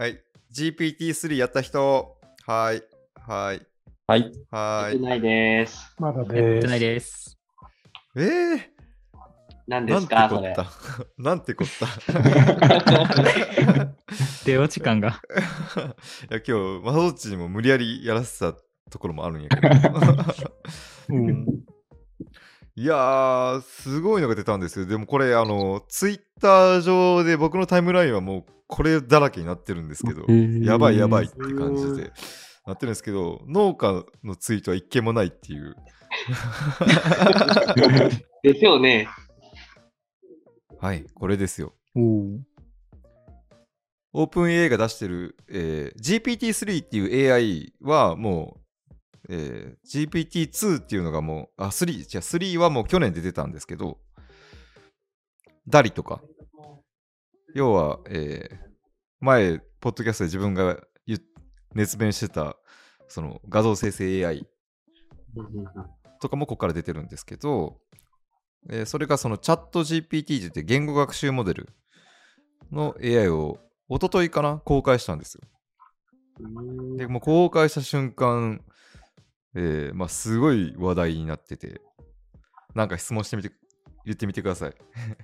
はい。GPT-3 やった人はい。はい。はい。はい。やってないです。まだやっでてないす。です。えー、何でなんてすかそれ。こった。なんてこった？出落ち感が。いや、今日、マサドッチにも無理やりやらせたところもあるんやけど。うんいやー、すごいのが出たんですよ。でもこれ、あの、ツイッター上で僕のタイムラインはもうこれだらけになってるんですけど、やばいやばいって感じでなってるんですけど、農家のツイートは一件もないっていう。ですよね。はい、これですよ。オープン AI が出してる、えー GPT-3 っていう AI はもう、えー GPT-2 っていうのがもう、あ、3、じゃ3はもう去年で出たんですけど、ダリとか、要は、えー前、ポッドキャストで自分が熱弁してた、その画像生成 AI とかもここから出てるんですけど、えーそれがそのチャット GPT って言って言語学習モデルの AI を一昨日かな公開したんですよ。で、もう公開した瞬間、えーまあ、すごい話題になってて、なんか質問してみて、言ってみてください。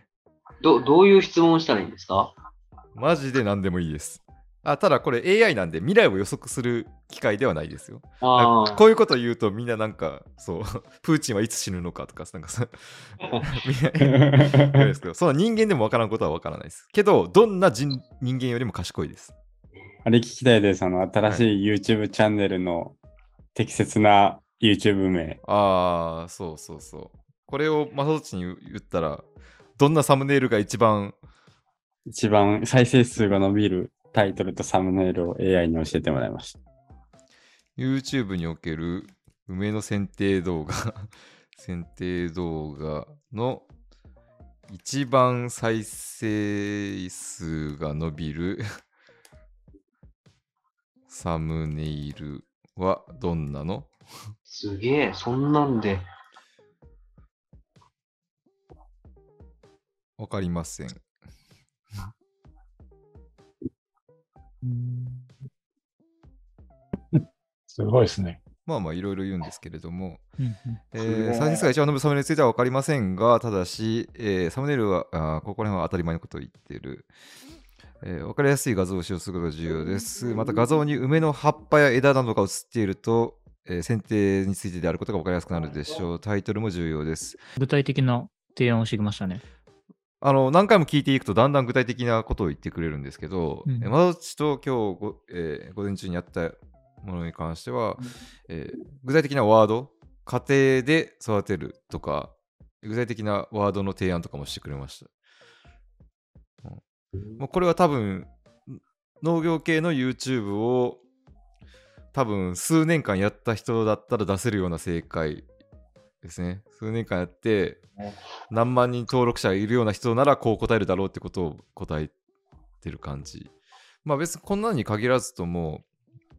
どどういう質問をしたらいいんですか？マジで何でもいいです。あただこれ AI なんで未来を予測する機械ではないですよ。ああ。こういうこと言うとみんななんか、そう、プーチンはいつ死ぬのかとか、なんかさ、みんな言うんですけど、その人間でもわからんことはわからないです。けど、どんな人人間よりも賢いです。あれ聞きたいです。あの、新しい YouTube チャンネルの適切な YouTube 名。ああ、そうそうそう。これをマサトチに言言ったら、どんなサムネイルが一番、一番再生数が伸びるタイトルとサムネイルを AI に教えてもらいました。YouTube における梅の剪定動画、剪定動画の一番再生数が伸びるサムネイルはどんなの？すげえ、そんなんで。わかりません。すごいですね。まあまあいろいろ言うんですけれども、えー、再生数が一番伸びるサムネイルについては分かりませんが、ただし、えーサムネイルは、あーここら辺は当たり前のことを言っている。えー分かりやすい画像を使用することが重要です。また画像に梅の葉っぱや枝などが映っていると、えー選定についてであることが分かりやすくなるでしょう。タイトルも重要です。具体的な提案をしてきましたね。あの何回も聞いていくとだんだん具体的なことを言ってくれるんですけど、うんえーマドチと今日ご,、えー午前中にやったものに関しては、えー具体的なワード家庭で育てるとか具体的なワードの提案とかもしてくれました、うんもうこれは多分農業系の YouTube を多分数年間やった人だったら出せるような正解ですね数年間やって何万人登録者いるような人ならこう答えるだろうってことを答えてる感じ。まあ別にこんなに限らずとも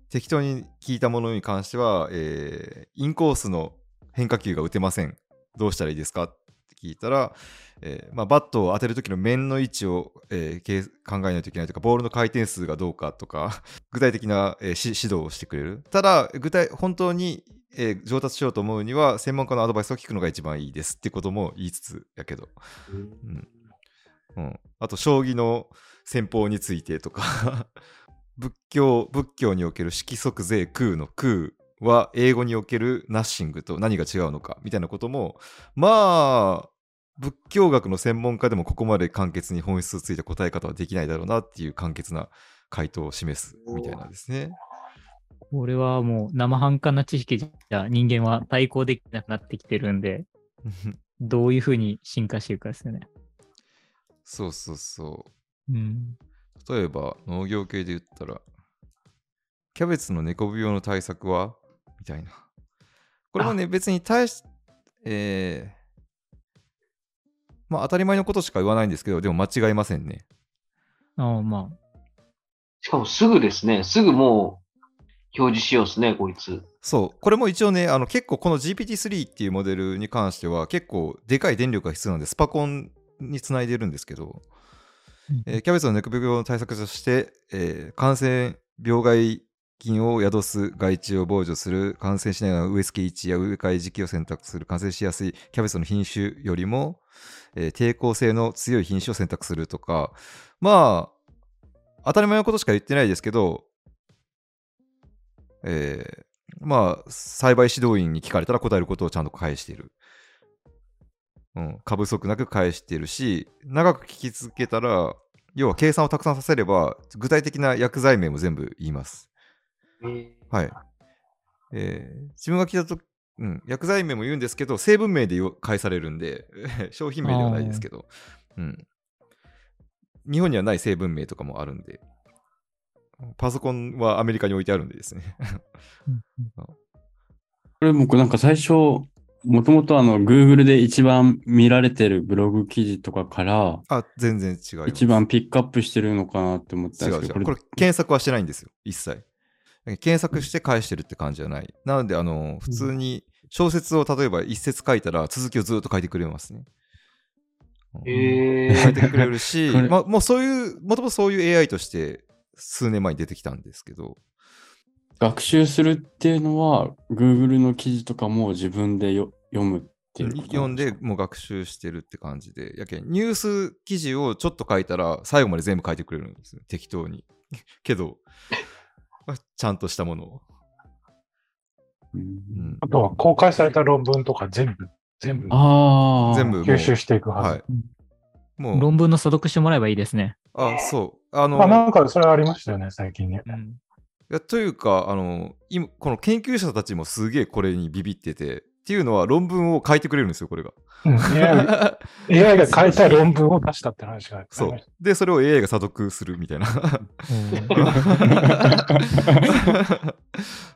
適当に聞いたものに関しては、えーインコースの変化球が打てません。どうしたらいいですか？っ聞いたら、えーまあ、バットを当てる時の面の位置を、えー考えないといけないとか、ボールの回転数がどうかとか、具体的な、え指導をしてくれる。ただ、具体、本当に、えー上達しようと思うには、専門家のアドバイスを聞くのが一番いいですってことも言いつつやけど。うん。うん、あと将棋の戦法についてとか。仏教仏教における色即税空の空は英語におけるナッシングと何が違うのかみたいなこともまあ仏教学の専門家でもここまで簡潔に本質をついた答え方はできないだろうなっていう簡潔な回答を示すみたいなんですね。これはもう生半可な知識じゃ人間は対抗できなくなってきてるんで、どういうふうに進化していくかですよね。そうそうそうん。う。例えば農業系で言ったらキャベツの猫病の対策はみたいな。これもね、別に大し、えーまあ当たり前のことしか言わないんですけど、でも間違いませんね。ああ、まあ。しかもすぐですね。すぐもう表示しようですね、こいつ。そう、これも一応ね、あの結構この GPT-3 っていうモデルに関しては結構でかい電力が必要なんで、スパコンにつないでるんですけど、えーキャベツのネク病の対策として、えー感染病害菌を宿す害虫を防除する感染しないような植え付け位置や植え替え時期を選択する感染しやすいキャベツの品種よりも、えー抵抗性の強い品種を選択するとかまあ当たり前のことしか言ってないですけど、えーまあ栽培指導員に聞かれたら答えることをちゃんと返している。うん、過不足なく返しているし長く聞き続けたら要は計算をたくさんさせれば具体的な薬剤名も全部言います。はい。えー自分が聞いたと、うん、薬剤名も言うんですけど成分名でよ返されるんで 商品名ではないですけど、うん、日本にはない成分名とかもあるんでパソコンはアメリカに置いてあるんでですね。これ僕なんか最初、もともとあの Google で一番見られてるブログ記事とかからあ、全然違います。一番ピックアップしてるのかなって思ったんですけど、違う違う。これ検索はしてないんですよ、一切。検索して返してるって感じじゃない。なので、あの、普通に小説を例えば一節書いたら続きをずっと書いてくれますね。え書いてくれるし まあ、もうそういう、もともとそういう AI として数年前に出てきたんですけど、学習するっていうのは Google の記事とかも自分でよ読むっていう読んでもう学習してるって感じで、やけんニュース記事をちょっと書いたら最後まで全部書いてくれるんですよ、適当に。けど、ちゃんとしたものを。ううんんあとは公開された論文とか全部、全部ああ。全部吸収していくはず。はい。もう、論文の査読してもらえばいいですね。あ、そう。あの、まあ、なんかそれありましたよね、最近ね。いやというかあの今この研究者たちもすげえこれにビビっててっていうのは論文を書いてくれるんですよこれが。うん、AI, AI が書いた論文を出したって話がそう。でそれを AI が査読するみたいな。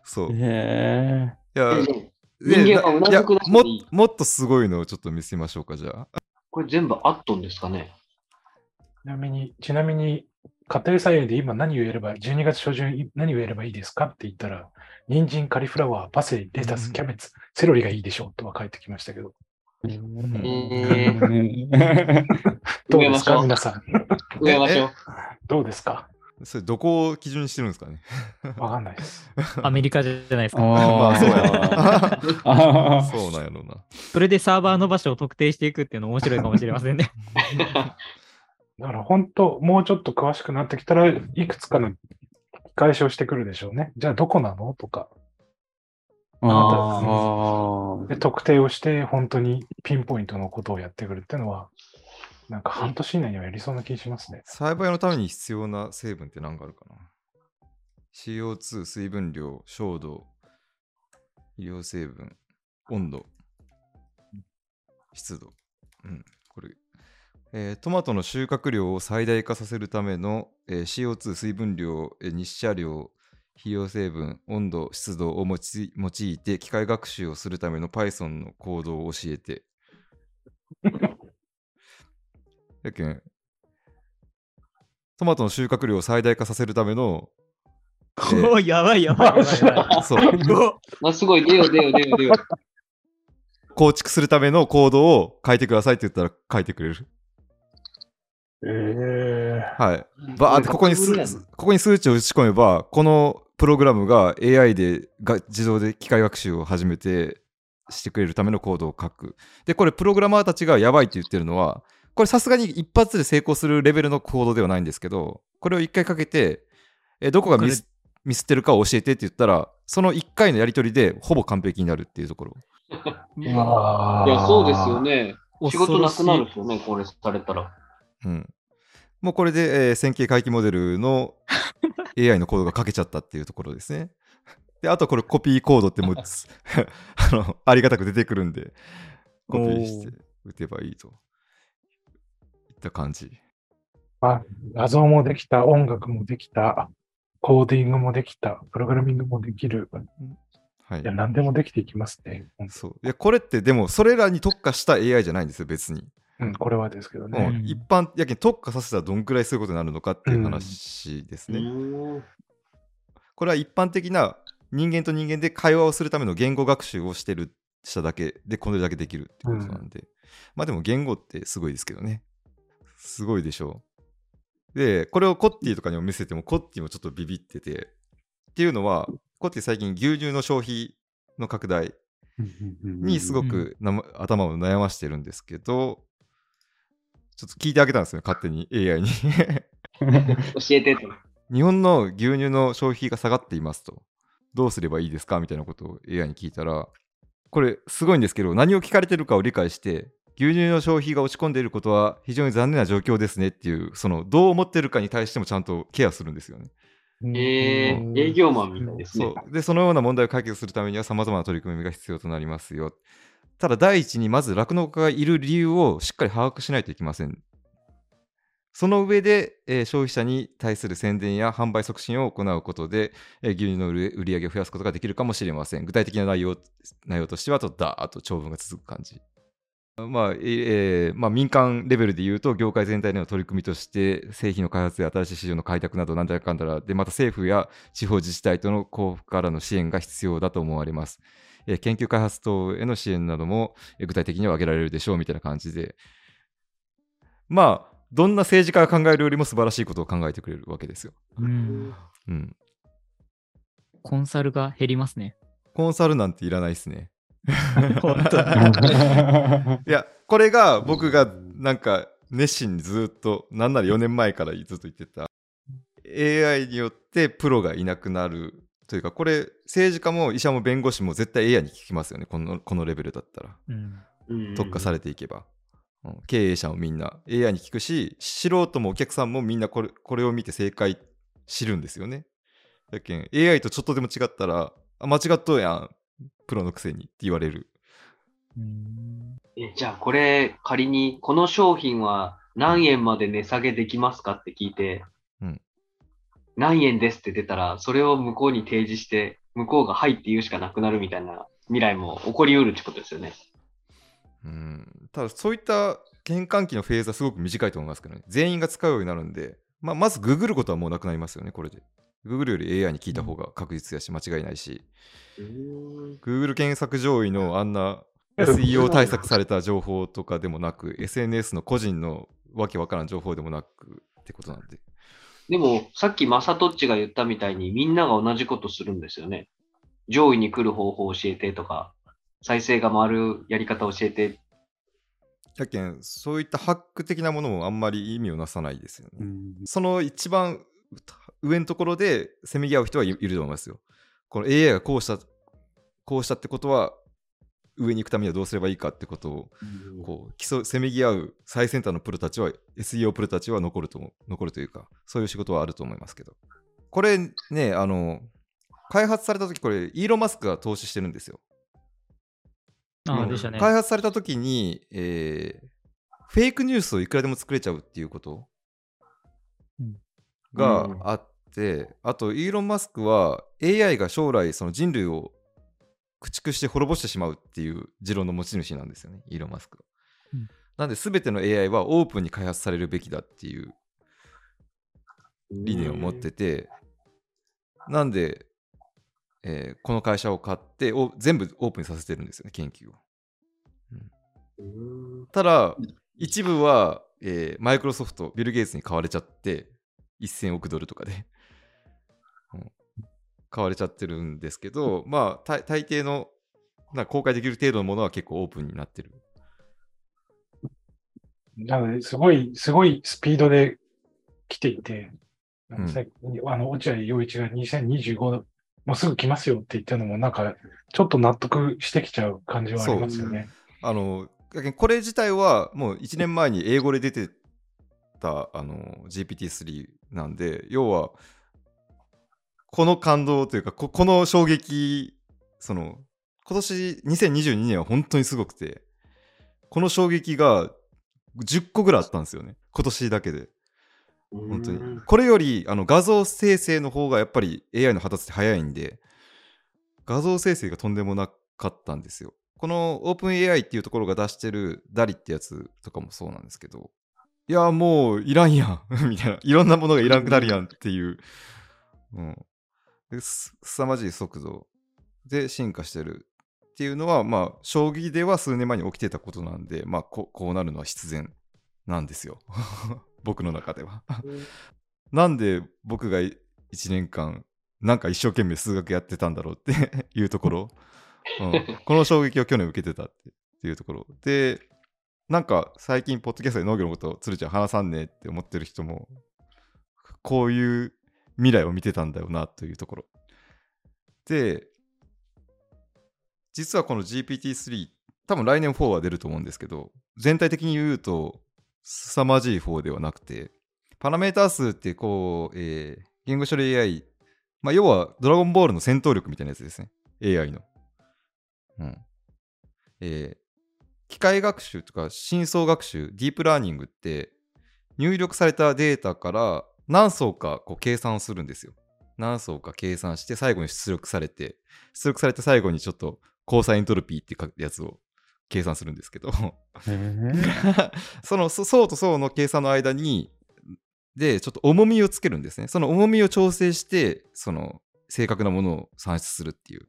そう。いへや人間はうなずくももっとすごいのをちょっと見せましょうかじゃあ。これ全部アットンですかね？ちなみに、ちなみに、家庭菜園で今何をやれば、12月初旬い何をやればいいですかって言ったら、人参、カリフラワー、パセリ、レタス、うんキャベツ、セロリがいいでしょうとは書いてきましたけど、え。え どうですか？皆さん。植えましょう。どうですか？それどこを基準にしてるんですかね？わかんないです。アメリカじゃないですか？ああ、そうや そうなんやろうなそれでサーバーの場所を特定していくっていうの面白いかもしれませんね。だから本当、もうちょっと詳しくなってきたらいくつかの解消してくるでしょうね。じゃあどこなの？とか。あで特定をして、本当にピンポイントのことをやってくるっていうのは、なんか半年以内にはやりそうな気がしますね。栽培のために必要な成分って何があるかな ?CO2、水分量、照度、医療成分、温度、湿度。うん、これ、えートマトの収穫量を最大化させるための、えー CO2、水分量、えー日射量、肥料成分、温度、湿度を用い用いて機械学習をするための Python のコードを教えて。やけん、トマトの収穫量を最大化させるための、えーおーやばいやばいやばい。そう、あすごい、出よ出よ出よ出よ。構築するためのコードを書いてくださいって言ったら書いてくれる。えはい。バーってここにすここに数値を打ち込めば、このプログラムが AI でが自動で機械学習を始めてしてくれるためのコードを書く。で、これプログラマーたちがやばいって言ってるのは、これさすがに一発で成功するレベルのコードではないんですけど、これを一回かけて、えどこがミスミスってるかを教えてって言ったら、その一回のやり取りでほぼ完璧になるっていうところ。いや、そうですよね。仕事なくなるですよね、これされたら。うん。もうこれで、えー線形回帰モデルの AI のコードが書けちゃったっていうところですね。で、あとこれコピーコードってもうつ あのありがたく出てくるんで、コピーして打てばいいと。いった感じ。画像もできた、音楽もできた、コーディングもできた、プログラミングもできる。はいいや、。何でもできていきますね。そういやこれってでもそれらに特化した AI じゃないんですよ別に、うん、これはですけどうね。ん。一般やけん特化させたらどんくらいそういうことになるのかっていう話ですうね、ー。んこれは一般的な人間と人間で会話をするための言語学習をしてるしただけでこれだけできるってことなんで、まあでも言語ってすごいですけどね。すごいでしょで、これをコッティとかにも見せても、コッティもちょっとビビってて、っていうのは、コッティ最近牛乳の消費の拡大にすごく頭を悩ましてるんですけど、ちょっと聞いてあげたんですよ、勝手に AI に。教えてと。日本の牛乳の消費が下がっていますと。どうすればいいですかみたいなことを AI に聞いたら、これすごいんですけど、何を聞かれてるかを理解して、牛乳の消費が落ち込んでいることは非常に残念な状況ですねっていう、そのどう思ってるかに対してもちゃんとケアするんですよね。えー、営業マンみたいですね。そうでそのような問題を解決するためには様々な取り組みが必要となりますよ。ただ第一にまず酪農家がいる理由をしっかり把握しないといけません。その上で、えー消費者に対する宣伝や販売促進を行うことで、えー牛乳の売り上げを増やすことができるかもしれません。具体的な内容内容としては、とダーと長文が続く感じ。まあえーまあ、民間レベルで言うと、業界全体での取り組みとして、製品の開発や新しい市場の開拓など、なんだかんだらで、また政府や地方自治体との交付からの支援が必要だと思われます。えー研究開発等への支援なども、えー具体的には挙げられるでしょうみたいな感じで、まあ、どんな政治家が考えるよりも素晴らしいことを考えてくれるわけですよ。うん。うん。コンサルが減りますね。コンサルなんていらないですね。本当 いや、これが僕がなんか熱心にずっと、なんなら4年前からずっと言ってた、AI によってプロがいなくなるというか、これ、政治家も医者も弁護士も絶対 AI に聞きますよね、このこのレベルだったら。うん。うん特化されていけば。うん経営者もみんな AI に聞くし、素人もお客さんもみんなこれこれを見て正解知るんですよね。だけん AI とちょっとでも違ったら、あ間違っとうやん、プロのくせにって言われる。うんえじゃあこれ仮にこの商品は何円まで値下げできますかって聞いて、うん何円ですって出たら、それを向こうに提示して、向こうがはいって言うしかなくなるみたいな未来も起こりうるってことですよね。うんただそういった転換期のフェーズはすごく短いと思いますけどね。全員が使うようになるんで、まあ、まずググることはもうなくなりますよね、これで。ググるより AI に聞いた方が確実やし、間違いないし。うーん Google 検索上位のあんな SEO 対策された情報とかでもなく、SNS の個人のわけわからん情報でもなくってことなんで。でも、さっきマサトッチが言ったみたいにみんなが同じことするんですよね。上位に来る方法を教えてとか、再生が回るやり方を教えて。やけん、そういったハック的なものもあんまり意味をなさないですよね。うんその一番上のところでせめぎ合う人はいいると思いますよ。この AI がこうした、こうしたってことは、上に行くためにはどうすればいいかってことをこう競うせめぎ合う最先端のプロたちは SEO プロたちは残ると残るというかそういう仕事はあると思いますけど。これねあの開発された時これイーロン・マスクが投資してるんですよ。あでしたね。開発された時に、えーフェイクニュースをいくらでも作れちゃうっていうことうん。があって、あとイーロン・マスクは AI が将来その人類を駆逐して滅ぼしてしまうっていう持論の持ち主なんですよね。イーロン・マスクは、うん。なんで全ての AI はオープンに開発されるべきだっていう理念を持ってて、なんで、えーこの会社を買ってお全部オープンにさせてるんですよね研究を。うん。ただ、一部は、えーマイクロソフト、ビル・ゲイツに買われちゃって、1000億ドルとかで、うん買われちゃってるんですけど、まあ、大大抵の、な公開できる程度のものは結構オープンになってる。なので、すごい、すごいスピードで来ていて、んさっきあの、落合陽一が2025、もうすぐ来ますよって言ったのも、なんか、ちょっと納得してきちゃう感じはありますよね。あの、これ自体はもう1年前に英語で出てたあの GPT-3 なんで、要は、この感動というか、ここの衝撃、その、今年2022年は本当にすごくて、この衝撃が10個ぐらいあったんですよね。今年だけで。本当に。これよりあの画像生成の方がやっぱり AI の発達って早いんで、画像生成がとんでもなかったんですよ。この OpenAI っていうところが出してる DALI ってやつとかもそうなんですけど、いや、もういらんやん みたいな。いろんなものがいらんくなるやんっていう、うん。です凄まじい速度で進化してるっていうのは、まあ、将棋では数年前に起きてたことなんで、まあ、ここうなるのは必然なんですよ。僕の中では。なんで僕が1年間、なんか一生懸命数学やってたんだろうって いうところ、うん、この衝撃を去年受けてたっていうところ。で、なんか最近、ポッドキャストで農業のことを鶴ちゃん話さんねって思ってる人も、こういう未来を見てたんだよなというところ。で、実はこの GPT-3、多分来年4は出ると思うんですけど、全体的に言うと、凄まじい4ではなくて、パラメータ数ってこう、えー、言語処理 AI、まあ、要はドラゴンボールの戦闘力みたいなやつですね。AI の。うん。えー、機械学習とか深層学習、ディープラーニングって入力されたデータから何層かこう計算をするんですよ。何層か計算して最後に出力されて、出力されて最後にちょっと交差エントロピーっていうやつを計算するんですけど その層と層の計算の間に、で、ちょっと重みをつけるんですね。その重みを調整して、その正確なものを算出するっていう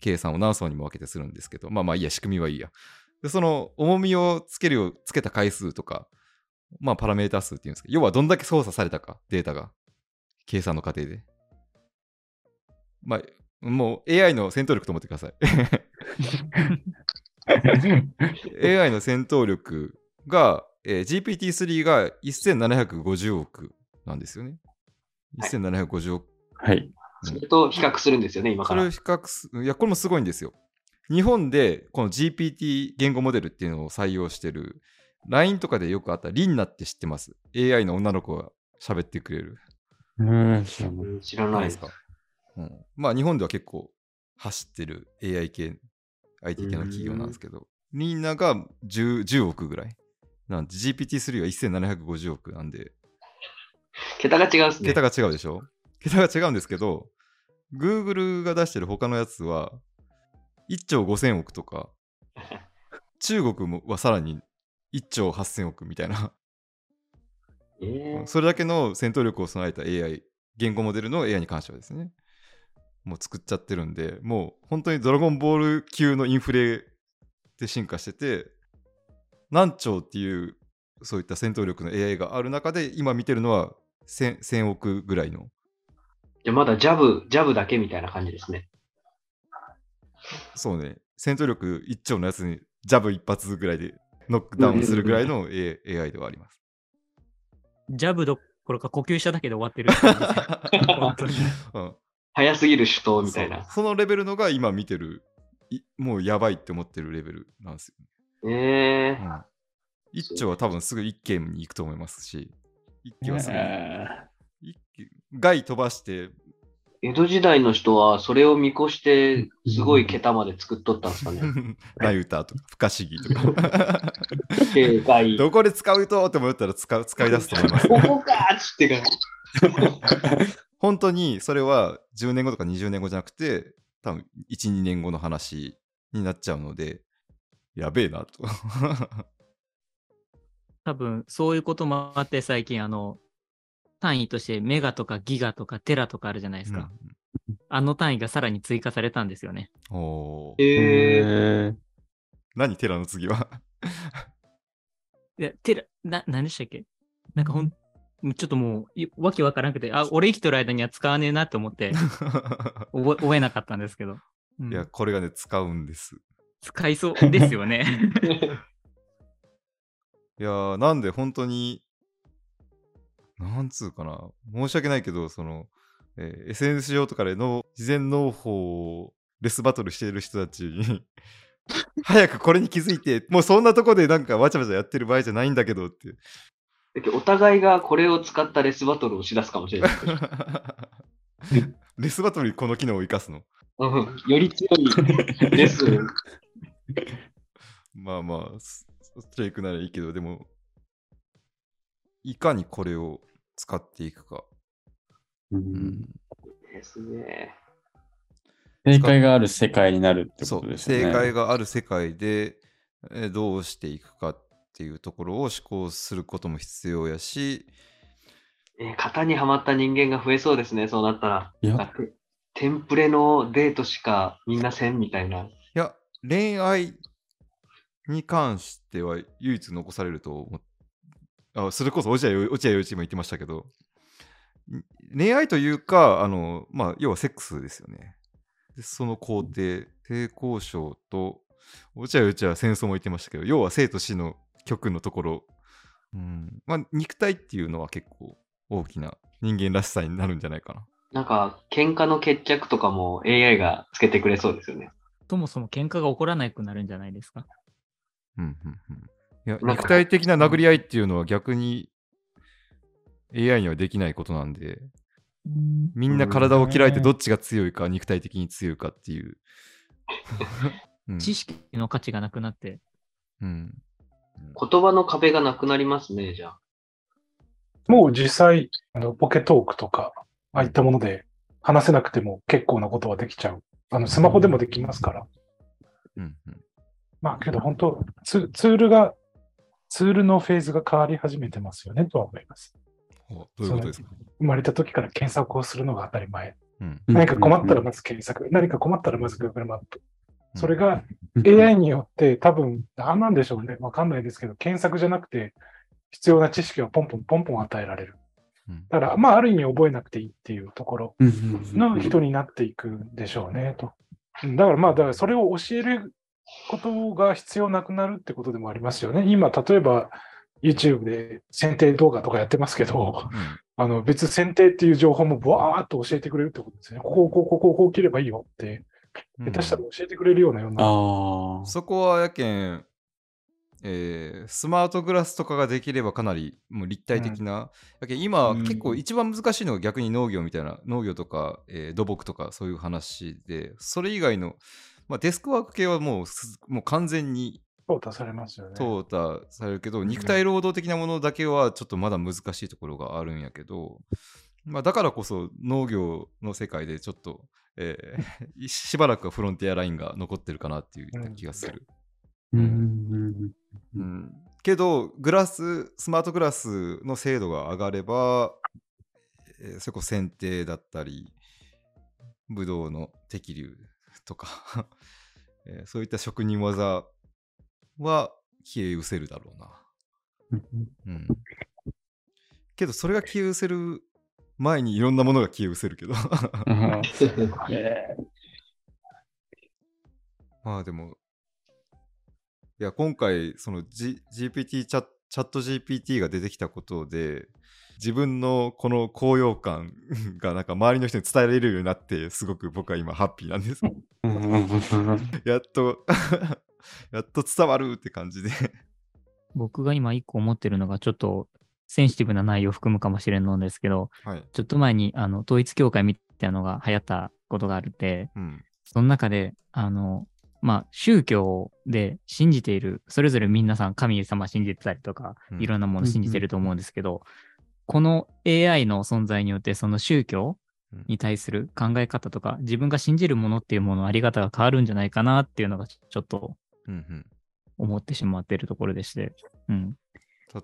計算を何層にも分けてするんですけど、まあまあいいや、仕組みはいいや。でその重みをつけるよ、つけた回数とか、まあパラメータ数っていうんですけど、要はどんだけ操作されたか、データが。計算の過程で。まあ、もう AI の戦闘力と思ってください。AI の戦闘力が、えー、GPT-3 が1750億なんですよね。1750億。はい。それと比較するんですよね、今からそれを。比較す、いや、これもすごいんですよ。日本でこの GPT 言語モデルっていうのを採用してる LINE とかでよくあったリンナって知ってます ?AI の女の子が喋ってくれる。うん、知らないうん知らないです。か、うん、まあ日本では結構走ってる AI 系、IT 系の企業なんですけど、リンナが 10, 10億ぐらい。なんで GPT-3 は1750億なんで、桁が違うんですね。桁が違うでしょ？桁が違うんですけど、Google が出してる他のやつは、1兆5000億とか、中国もはさらに1兆8000億みたいな、えーそれだけの戦闘力を備えた AI、言語モデルの AI に関してはですね、もう作っちゃってるんで、もう本当にドラゴンボール級のインフレで進化してて、何兆っていうそういった戦闘力の AI がある中で、今見てるのは 1000, 1000億ぐらいの。じゃあまだジャブ、ジャブだけみたいな感じですね。そうね、戦闘力1兆のやつにジャブ一発ぐらいでノックダウンするぐらいの A- AI ではあります。ジャブどころか呼吸しただけで終わってる。早すぎる手刀みたいな。そう。そのレベルのが今見てる、いもうやばいって思ってるレベルなんですよ、えー。うん。1兆は多分すぐ1件に行くと思いますし、1件はすぐに、え一件外飛ばして、江戸時代の人はそれを見越して、すごい桁まで作っとったんですかね。ナユタとか、不可思議とか。どこで使うとって思ったら使う使い出すと思います。ここかーっつってか。本当にそれは10年後とか20年後じゃなくて、多分1、2年後の話になっちゃうので、やべえなと。多分そういうこともあって最近あの単位としてメガとかギガとかテラとかあるじゃないですか。あの単位がさらに追加されたんですよね。うんおーえー、ー何テラの次は？いや、テラ、な、何でしたっけ？なんかほん、ちょっともうい、わけわからなくて、あ、俺生きてる間には使わねえなって思って、覚え覚えなかったんですけど。うんいや、これがね、使うんです。使いそうですよね。いやー、なんで本当に、なんつうかな、申し訳ないけど、その、えー SNS 上とかでの事前農法をレスバトルしている人たちに、早くこれに気づいて、もうそんなとこでなんかわちゃわちゃやってる場合じゃないんだけどって。お互いがこれを使ったレスバトルをしだすかもしれない。レスバトルにこの機能を生かすの？うん、より強いレス。まあまあ、そそっちへ行くならいいけど、でも、いかにこれを使っていくか。うんですね。正解がある世界になるってそう、ことですよね。正解がある世界で、えーどうしていくかっていうところを思考することも必要やし、えー型にはまった人間が増えそうですね、そうなったら。いやテンプレのデートしかみんなせんみたいな。いや、恋愛に関しては唯一残されると思っあそれこそ落合陽一も言ってましたけど、ん恋愛というか、あの、まあ、要はセックスですよね。でその工程、性交渉と、落合陽一は戦争も言ってましたけど、要は生と死の極のところ、うん、まあ、肉体っていうのは結構大きな人間らしさになるんじゃないかな。なんか、喧嘩の決着とかも AI がつけてくれそうですよね。そもそも喧嘩が起こらなくなるんじゃないですか？うんうんうん、いや肉体的な殴り合いっていうのは逆に AI にはできないことなんで、みんな体を切られてどっちが強いか、肉体的に強いかっていう。うん知識の価値がなくなって、うん言葉の壁がなくなりますね、じゃあ。もう実際、あのポケトークとか、ああいったもので話せなくても結構なことはできちゃう。あの、スマホでもできますから。うんうんまあけど本当ツ、ツールが、ツールのフェーズが変わり始めてますよねとは思います。どういうことですか、生まれた時から検索をするのが当たり前。うん何か困ったらまず検索。何か困ったらまず Google マップ。それがうん AI によって多分、何なんでしょうね。わかんないですけど、検索じゃなくて、必要な知識をポンポンポンポン与えられる。うんだから、まあ、ある意味覚えなくていいっていうところうんうんうんの人になっていくんでしょうね、と。うんだからまあ、だからそれを教えることが必要なくなるってことでもありますよね。今、例えば YouTube で選定動画とかやってますけど、あの別選定っていう情報もブワーっと教えてくれるってことですね。ここ、ここ、ここ、こう切ればいいよって、うん下手したら教えてくれるようなような。ああ。そこはやけん、えースマートグラスとかができればかなりもう立体的な、やけん今、うん結構一番難しいのが逆に農業みたいな農業とか、えー土木とかそういう話でそれ以外の、まあ、デスクワーク系はもうすもう完全に淘汰されますよね。淘汰されるけど、肉体労働的なものだけはちょっとまだ難しいところがあるんやけど、まあ、だからこそ農業の世界でちょっと、えー しばらくはフロンティアラインが残ってるかなっていう気がする。うんうんうん、けど、グラス、スマートグラスの精度が上がれば、えーそれこそ剪定だったり、ブドウの適流とか、えーそういった職人技は消え失せるだろうな。うんうん。けど、それが消え失せる前にいろんなものが消え失せるけど。まあでも、いや、今回、その、G、GPT チャ、チャット GPT が出てきたことで、自分のこの高揚感 がなんか周りの人に伝えられるようになって、すごく僕は今ハッピーなんです。やっと、やっと伝わるって感じで。僕が今一個思ってるのがちょっとセンシティブな内容を含むかもしれんのですけど、はい。ちょっと前にあの統一教会みたいなのが流行ったことがあるって、うん。その中で、あの、まあ、宗教で信じている、それぞれ皆さん神様信じてたりとか、うんいろんなもの信じてると思うんですけど、この AI の存在によって、その宗教に対する考え方とか、自分が信じるものっていうもののあり方が変わるんじゃないかなっていうのがちょっと。思ってしまっているところでして、うん。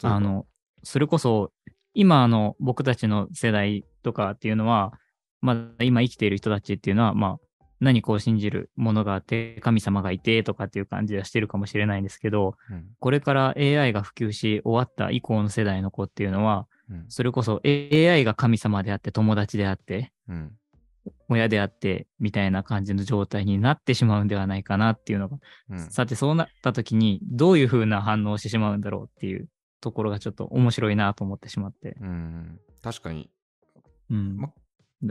あの、それこそ、今の僕たちの世代とかっていうのは、まだ今生きている人たちっていうのは、まあ、何かを信じるものがあって、神様がいてとかっていう感じはしてるかもしれないんですけど、うんこれから AI が普及し終わった以降の世代の子っていうのは、うん。それこそ AI が神様であって、友達であって、うん。親であって、みたいな感じの状態になってしまうんではないかなっていうのが、うん。さてそうなった時にどういう風な反応をしてしまうんだろうっていうところがちょっと面白いなと思ってしまって。うん。確かに、うん。ま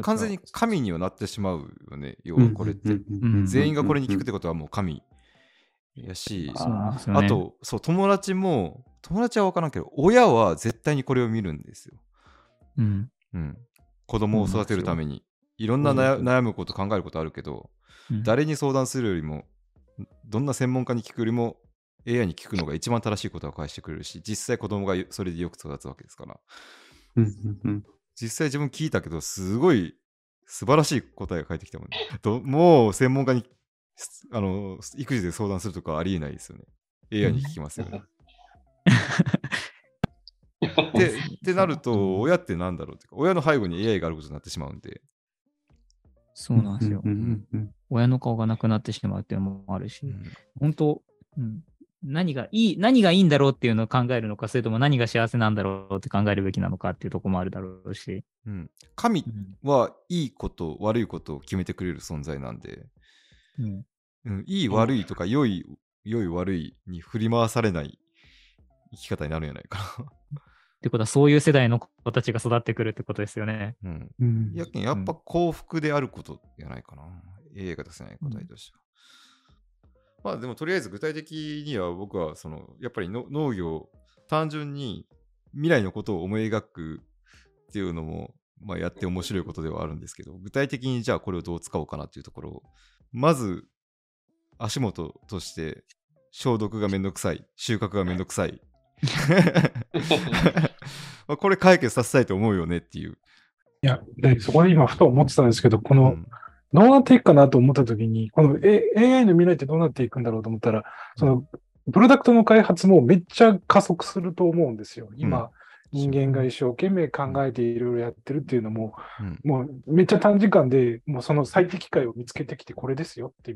完全に神にはなってしまうよね、要はこれって。うん。全員がこれに聞くってことはもう神やし、そうなんですよね。あと、そう、友達も、友達は分からんけど、親は絶対にこれを見るんですよ。うん、うん。子供を育てるために。いろんな悩悩むこと、考えることあるけど、うん誰に相談するよりも、どんな専門家に聞くよりも、AI に聞くのが一番正しいことを返してくれるし、実際子供がそれでよく育つわけですから。実際自分聞いたけど、すごい素晴らしい答えが返ってきたもんね。どもう専門家にあの育児で相談するとかありえないですよね。AI に聞きますよね。でってなると、親ってなんだろうって親の背後に AI があることになってしまうんで。そうなんですよ。親の顔がなくなってしまうっていうのもあるし、本当、うん、何がいい、何がいいんだろうっていうのを考えるのか、それとも何が幸せなんだろうって考えるべきなのかっていうところもあるだろうし。うん、神うん。はいいこと、悪いことを決めてくれる存在なんで、うん。うん、いい悪いとか良い良い悪いに振り回されない生き方になるんじゃないかってことは、そういう世代の子たちが育ってくるってことですよね。な。うん。うんやけん、やっぱ幸福であることじゃないかな。AI が出せない答えとしては。まあでもとりあえず具体的には僕はそのやっぱりの農業単純に未来のことを思い描くっていうのもまあやって面白いことではあるんですけど具体的にじゃあこれをどう使おうかなっていうところをまず足元として消毒がめんどくさい収穫がめんどくさいまあ これ解決させたいと思うよねっていう、いや、でそこで今ふと思ってたんですけど、この、うん。どうなっていくかなと思ったときに、この、A、AI の未来ってどうなっていくんだろうと思ったら、その、プロダクトの開発もめっちゃ加速すると思うんですよ。今、人間が一生懸命考えていろいろやってるっていうのも、うん。もうめっちゃ短時間で、もうその最適解を見つけてきて、これですよって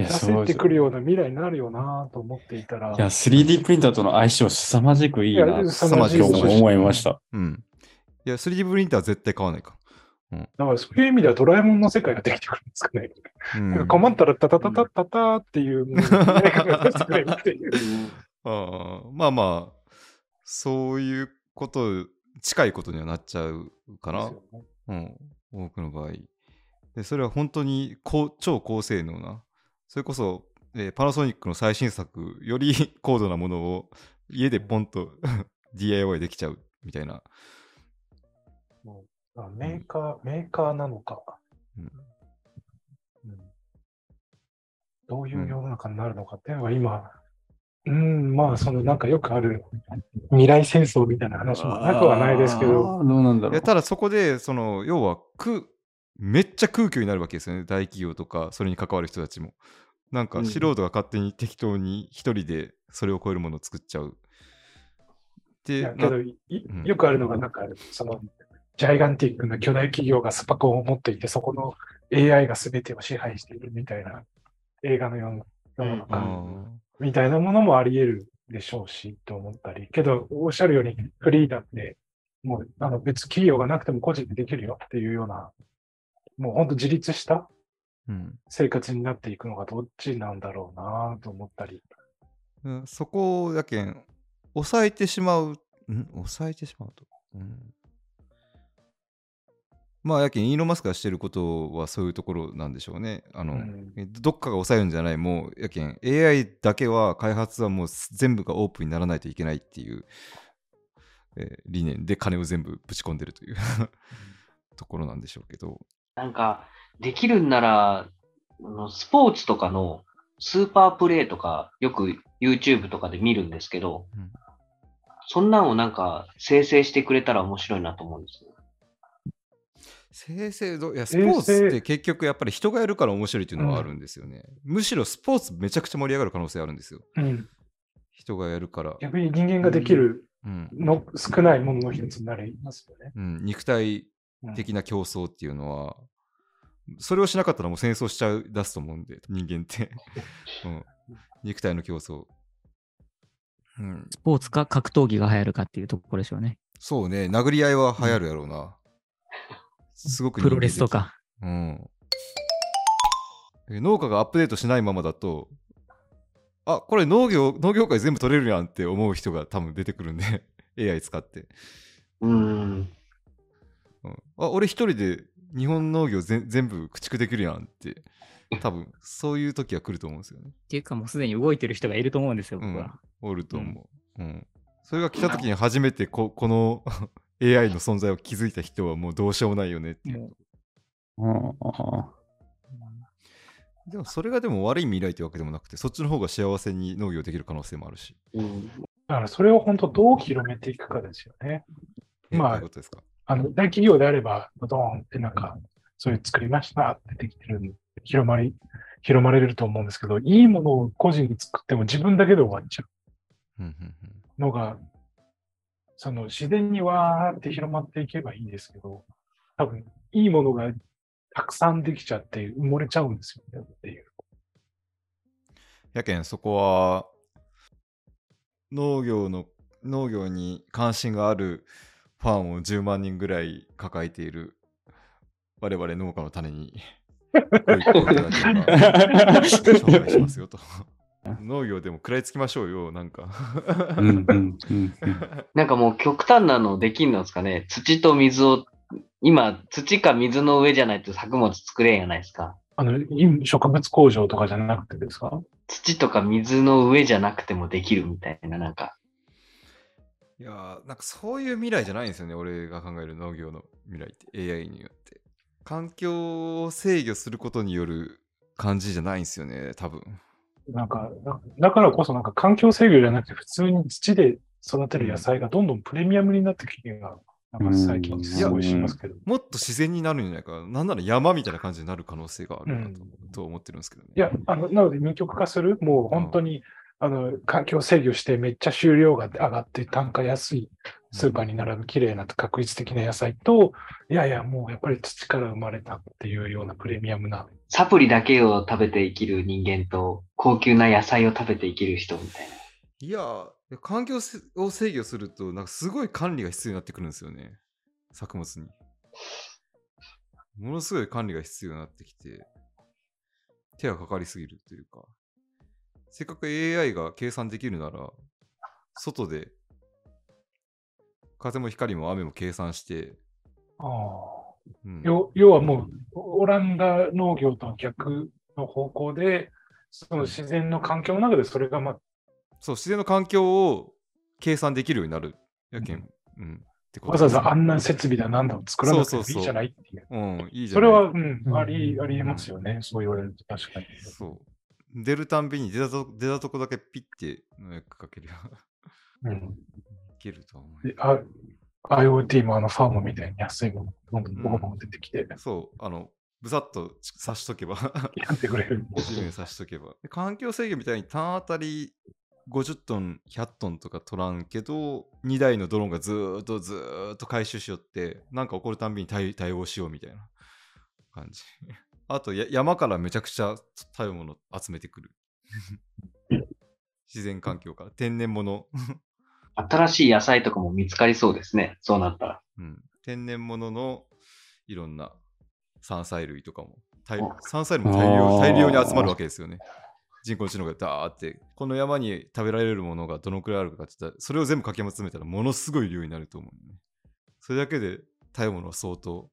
うんいや、出そうせてくるような未来になるよなと思っていたら、いや、3D プリンターとの相性凄まじくいいなと思いました。うん。いや、3D プリンターは絶対買わないか。だからそういう意味ではドラえもんの世界ができてくるんですかね。うん、困ったらタタタタタタっていう、まあまあ、そういうこと、近いことにはなっちゃうかな。うん、多くの場合。で、それは本当に高超高性能な、それこそ、えーパナソニックの最新作より 高度なものを家でポンと DIY できちゃうみたいな。もうあメーカー、メーカーなのか、うんうんどういう世の中になるのかっていうのが今、うん、まあ、そのなんかよくある 未来戦争みたいな話もなくはないですけど。どうなんだろう。ただそこで、その、要は空、めっちゃ空虚になるわけですよね。大企業とか、それに関わる人たちも。なんかうん素人が勝手に適当に一人でそれを超えるものを作っちゃう。いで、やけどいうんよくあるのが、なんか、その、ジャイガンティックな巨大企業がスパコンを持っていて、そこの AI が全てを支配しているみたいな映画のような世のあ中ーみたいなものもあり得るでしょうし、と思ったり。けど、おっしゃるように、フリーダって、もう、あの、別企業がなくても個人でできるよっていうような、もう本当自立したうん生活になっていくのがどっちなんだろうなと思ったり。うんそこだけん、抑えてしまう、ん？抑えてしまうと？うんまあ、やけん、イーロン・マスクがしてることはそういうところなんでしょうね。あの、うんえどっかが抑えるんじゃない、もう、やけん、AI だけは、開発はもう全部がオープンにならないといけないっていう、えー理念で金を全部ぶち込んでるという ところなんでしょうけど。なんか、できるんなら、あのスポーツとかのスーパープレイとか、よく YouTube とかで見るんですけど、うんそんなんをなんか生成してくれたら面白いなと思うんですよ。生成どいやスポーツって結局やっぱり人がやるから面白いっていうのはあるんですよね。むしろスポーツめちゃくちゃ盛り上がる可能性あるんですよ。うん。人がやるから。逆に人間ができるうんの少ないものの一つになりますよね。うん、肉体うん的な競争っていうのは、それをしなかったらもう戦争しちゃう出すと思うんで、人間って。うん、肉体の競争。うん、スポーツか格闘技が流行るかっていうところでしょうね。そうね、殴り合いは流行るやろうな。すごくプロレスと。か。うん。え農家がアップデートしないままだと、あ、これ農業、農業界全部取れるやんって思う人が多分出てくるんで、AI 使って。うーん。うん、あ俺一人で日本農業ぜ全部駆逐できるやんって多分そういう時は来ると思うんですよね。っていうかもうすでに動いてる人がいると思うんですよ、僕は。おると思う。うんそれが来た時に初めてこ この AI の存在を気づいた人はもうどうしようもないよねっていう。もうんでもそれがでも悪い未来ってわけでもなくてそっちの方が幸せに農業できる可能性もあるし。うん。だからそれを本当どう広めていくかですよね。えまあどういうことですか？あの、大企業であれば、ドーンってなんか、そういう作りましたってできてるんで、広まり、広まれると思うんですけど、いいものを個人で作っても自分だけで終わっちゃう。のが、その自然にわーって広まっていけばいいんですけど、多分、いいものがたくさんできちゃって埋もれちゃうんですよねっていう。やけんそこは農業の農業に関心があるファンを10万人ぐらい抱えている我々農家の種に紹介しますよと。農業でも食らいつきましょうよ、なんか。うんうんうんうん なんかもう極端なのできんのですかね。土と水を、今、土か水の上じゃないと作物作れんやないですか。あの、今植物工場とかじゃなくてですか？土とか水の上じゃなくてもできるみたいな、なんか。いやーなんかそういう未来じゃないんですよね、俺が考える農業の未来って AI によって。環境を制御することによる感じじゃないんですよね、多分。なんか、だだからこそなんか環境制御じゃなくて普通に土で育てる野菜がどんどんプレミアムになってきてるのが、なんか最近すごいしますけど。もっと自然になるんじゃないかな。なんなら山みたいな感じになる可能性があるなと,、と思ってるんですけどね。いや、あの、なので二極化する、もう本当に、あの、環境制御してめっちゃ収量が上がって単価安いスーパーに並ぶ綺麗な確率的な野菜と、いやいや、もうやっぱり土から生まれたっていうようなプレミアムな。サプリだけを食べて生きる人間と、高級な野菜を食べて生きる人みたいな。いやー、環境せを制御すると、なんかすごい管理が必要になってくるんですよね。作物に。ものすごい管理が必要になってきて、手がかかりすぎるというか、せっかく AI が計算できるなら、外で風も光も雨も計算して、ああうん要要はもう、オランダ農業とは逆の方向で、その自然の環境の中でそれが、まあ、そう、自然の環境を計算できるようになる。やけん、うん。ってことわざわざあんんな設備だなんだを作らなくてもそうそうそういいじゃないっていう。うん、いいじゃん。それは、うん、あり、ありえますよね。そう言われると確かに。そう。出るたんびに出たと出たとこだけピッて農薬かけるよ。うん。いけると思う。であ IoT もあのファームみたいに安いものどんどんボコボコ出てきて、そう、あの、ぶさっと刺しとけば、やってくれる。地面に刺しとけば。で環境制御みたいに単当たり50トン、100トンとか取らんけど、2台のドローンがずーっとずーっと回収しよって、なんか起こるたんびに対対応しようみたいな感じ。あとや、山からめちゃくちゃ食べ物集めてくる。自然環境から、天然物。新しい野菜とかも見つかりそうですね。そうなったら。うん、天然物のいろんな山菜類とかも山菜類も大量大量に集まるわけですよね。人工知能がダーってこの山に食べられるものがどのくらいあるかって言ったらそれを全部かき集めたらものすごい量になると思う、ね。それだけで食べ物は相当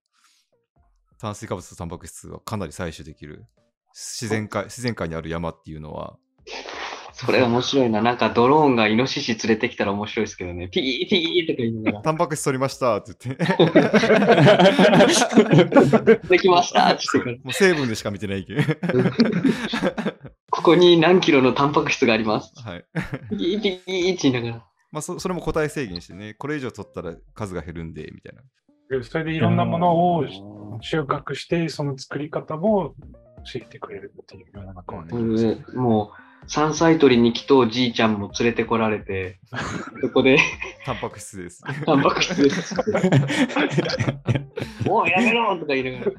炭水化物とタンパク質はかなり採取できる自然界自然界にある山っていうのはそれ面白いな。なんかドローンがイノシシ連れてきたら面白いですけどね。ピーピーとか言いなが タンパク質取りましたって言ってら。できましたって言ってもう成分でしか見てないけどここに何キロのタンパク質があります。はいピーピーって言いながら。まあそそれも個体制限してね、これ以上取ったら数が減るんで、みたいな。でそれでいろんなものを収穫して、その作り方も教えてくれるっていうような中で、うんもう、山菜採りに来とじいちゃんも連れてこられて、そこで、タンパク質です。タンパク質です。もうやめろとか言いながら。